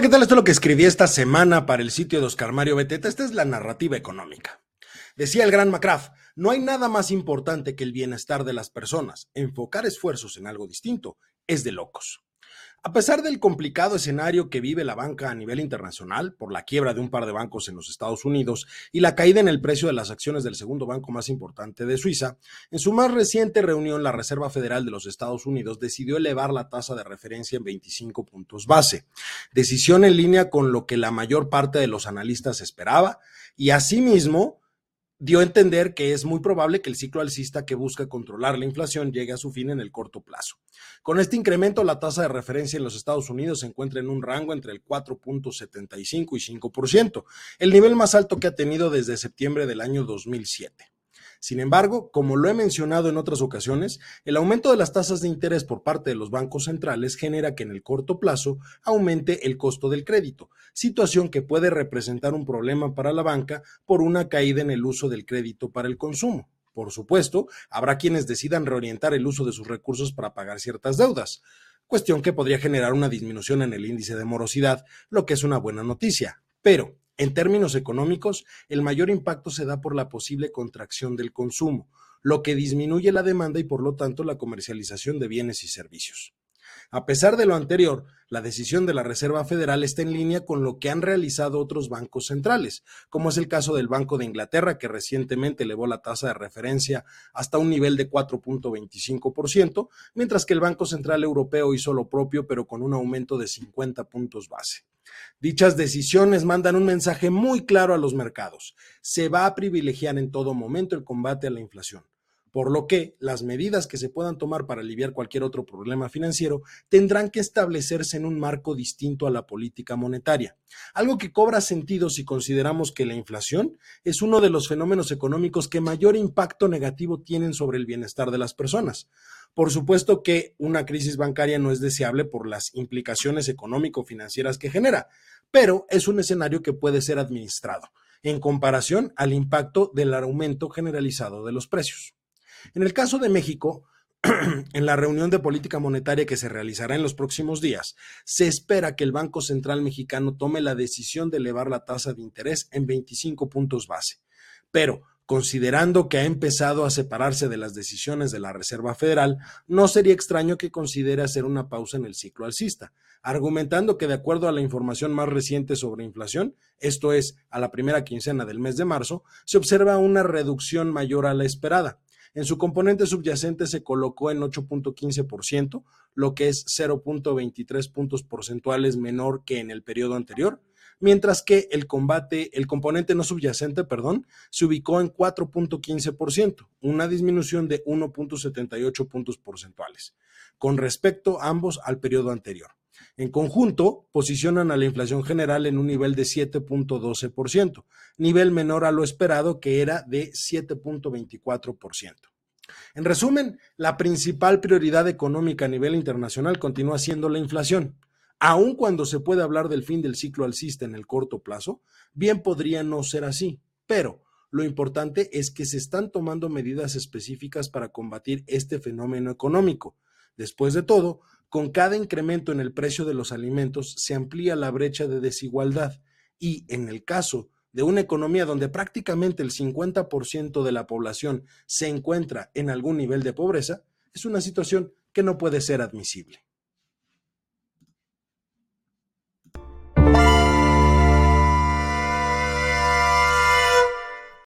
¿qué tal? Esto es lo que escribí esta semana para el sitio de Oscar Mario Beteta. Esta es la narrativa económica. Decía el gran McCraft, no hay nada más importante que el bienestar de las personas. Enfocar esfuerzos en algo distinto es de locos. A pesar del complicado escenario que vive la banca a nivel internacional por la quiebra de un par de bancos en los Estados Unidos y la caída en el precio de las acciones del segundo banco más importante de Suiza, en su más reciente reunión la Reserva Federal de los Estados Unidos decidió elevar la tasa de referencia en 25 puntos base, decisión en línea con lo que la mayor parte de los analistas esperaba y asimismo dio a entender que es muy probable que el ciclo alcista que busca controlar la inflación llegue a su fin en el corto plazo. Con este incremento, la tasa de referencia en los Estados Unidos se encuentra en un rango entre el 4.75 y 5%, el nivel más alto que ha tenido desde septiembre del año 2007. Sin embargo, como lo he mencionado en otras ocasiones, el aumento de las tasas de interés por parte de los bancos centrales genera que en el corto plazo aumente el costo del crédito, situación que puede representar un problema para la banca por una caída en el uso del crédito para el consumo. Por supuesto, habrá quienes decidan reorientar el uso de sus recursos para pagar ciertas deudas, cuestión que podría generar una disminución en el índice de morosidad, lo que es una buena noticia. Pero, en términos económicos, el mayor impacto se da por la posible contracción del consumo, lo que disminuye la demanda y por lo tanto la comercialización de bienes y servicios. A pesar de lo anterior, la decisión de la Reserva Federal está en línea con lo que han realizado otros bancos centrales, como es el caso del Banco de Inglaterra, que recientemente elevó la tasa de referencia hasta un nivel de 4.25%, mientras que el Banco Central Europeo hizo lo propio, pero con un aumento de 50 puntos base. Dichas decisiones mandan un mensaje muy claro a los mercados. Se va a privilegiar en todo momento el combate a la inflación por lo que las medidas que se puedan tomar para aliviar cualquier otro problema financiero tendrán que establecerse en un marco distinto a la política monetaria, algo que cobra sentido si consideramos que la inflación es uno de los fenómenos económicos que mayor impacto negativo tienen sobre el bienestar de las personas. Por supuesto que una crisis bancaria no es deseable por las implicaciones económico-financieras que genera, pero es un escenario que puede ser administrado en comparación al impacto del aumento generalizado de los precios. En el caso de México, en la reunión de política monetaria que se realizará en los próximos días, se espera que el Banco Central mexicano tome la decisión de elevar la tasa de interés en 25 puntos base. Pero, considerando que ha empezado a separarse de las decisiones de la Reserva Federal, no sería extraño que considere hacer una pausa en el ciclo alcista, argumentando que de acuerdo a la información más reciente sobre inflación, esto es, a la primera quincena del mes de marzo, se observa una reducción mayor a la esperada en su componente subyacente se colocó en 8.15%, lo que es 0.23 puntos porcentuales menor que en el periodo anterior, mientras que el combate, el componente no subyacente, perdón, se ubicó en 4.15%, una disminución de 1.78 puntos porcentuales, con respecto ambos al periodo anterior. En conjunto, posicionan a la inflación general en un nivel de 7.12%, nivel menor a lo esperado que era de 7.24%. En resumen, la principal prioridad económica a nivel internacional continúa siendo la inflación. Aun cuando se puede hablar del fin del ciclo alcista en el corto plazo, bien podría no ser así, pero lo importante es que se están tomando medidas específicas para combatir este fenómeno económico. Después de todo, con cada incremento en el precio de los alimentos se amplía la brecha de desigualdad y, en el caso de una economía donde prácticamente el 50% de la población se encuentra en algún nivel de pobreza, es una situación que no puede ser admisible.